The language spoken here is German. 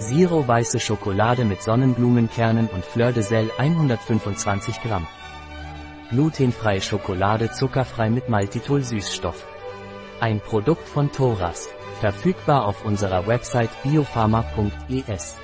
Zero weiße Schokolade mit Sonnenblumenkernen und Fleur de Sel 125 Gramm. Glutenfreie Schokolade zuckerfrei mit Maltitol Süßstoff. Ein Produkt von Thoras. Verfügbar auf unserer Website biopharma.es.